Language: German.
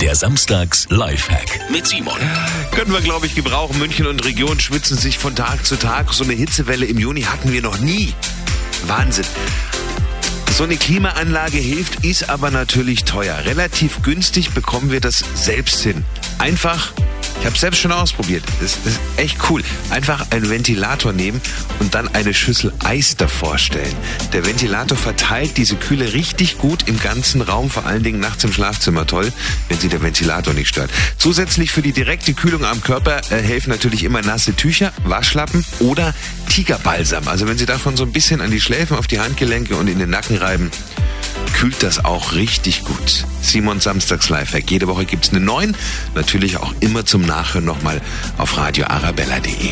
Der Samstags Lifehack mit Simon. Können wir, glaube ich, gebrauchen. München und Region schwitzen sich von Tag zu Tag. So eine Hitzewelle im Juni hatten wir noch nie. Wahnsinn. So eine Klimaanlage hilft, ist aber natürlich teuer. Relativ günstig bekommen wir das selbst hin. Einfach ich habe selbst schon ausprobiert. Das ist echt cool. Einfach einen Ventilator nehmen und dann eine Schüssel Eis davor stellen. Der Ventilator verteilt diese Kühle richtig gut im ganzen Raum, vor allen Dingen nachts im Schlafzimmer toll, wenn sie der Ventilator nicht stört. Zusätzlich für die direkte Kühlung am Körper äh, helfen natürlich immer nasse Tücher, Waschlappen oder Tigerbalsam. Also wenn Sie davon so ein bisschen an die Schläfen, auf die Handgelenke und in den Nacken reiben, kühlt das auch richtig gut. Simon Samstags Lifehack. Jede Woche gibt's eine neuen. Natürlich auch immer zum Nachhören nochmal auf radioarabella.de.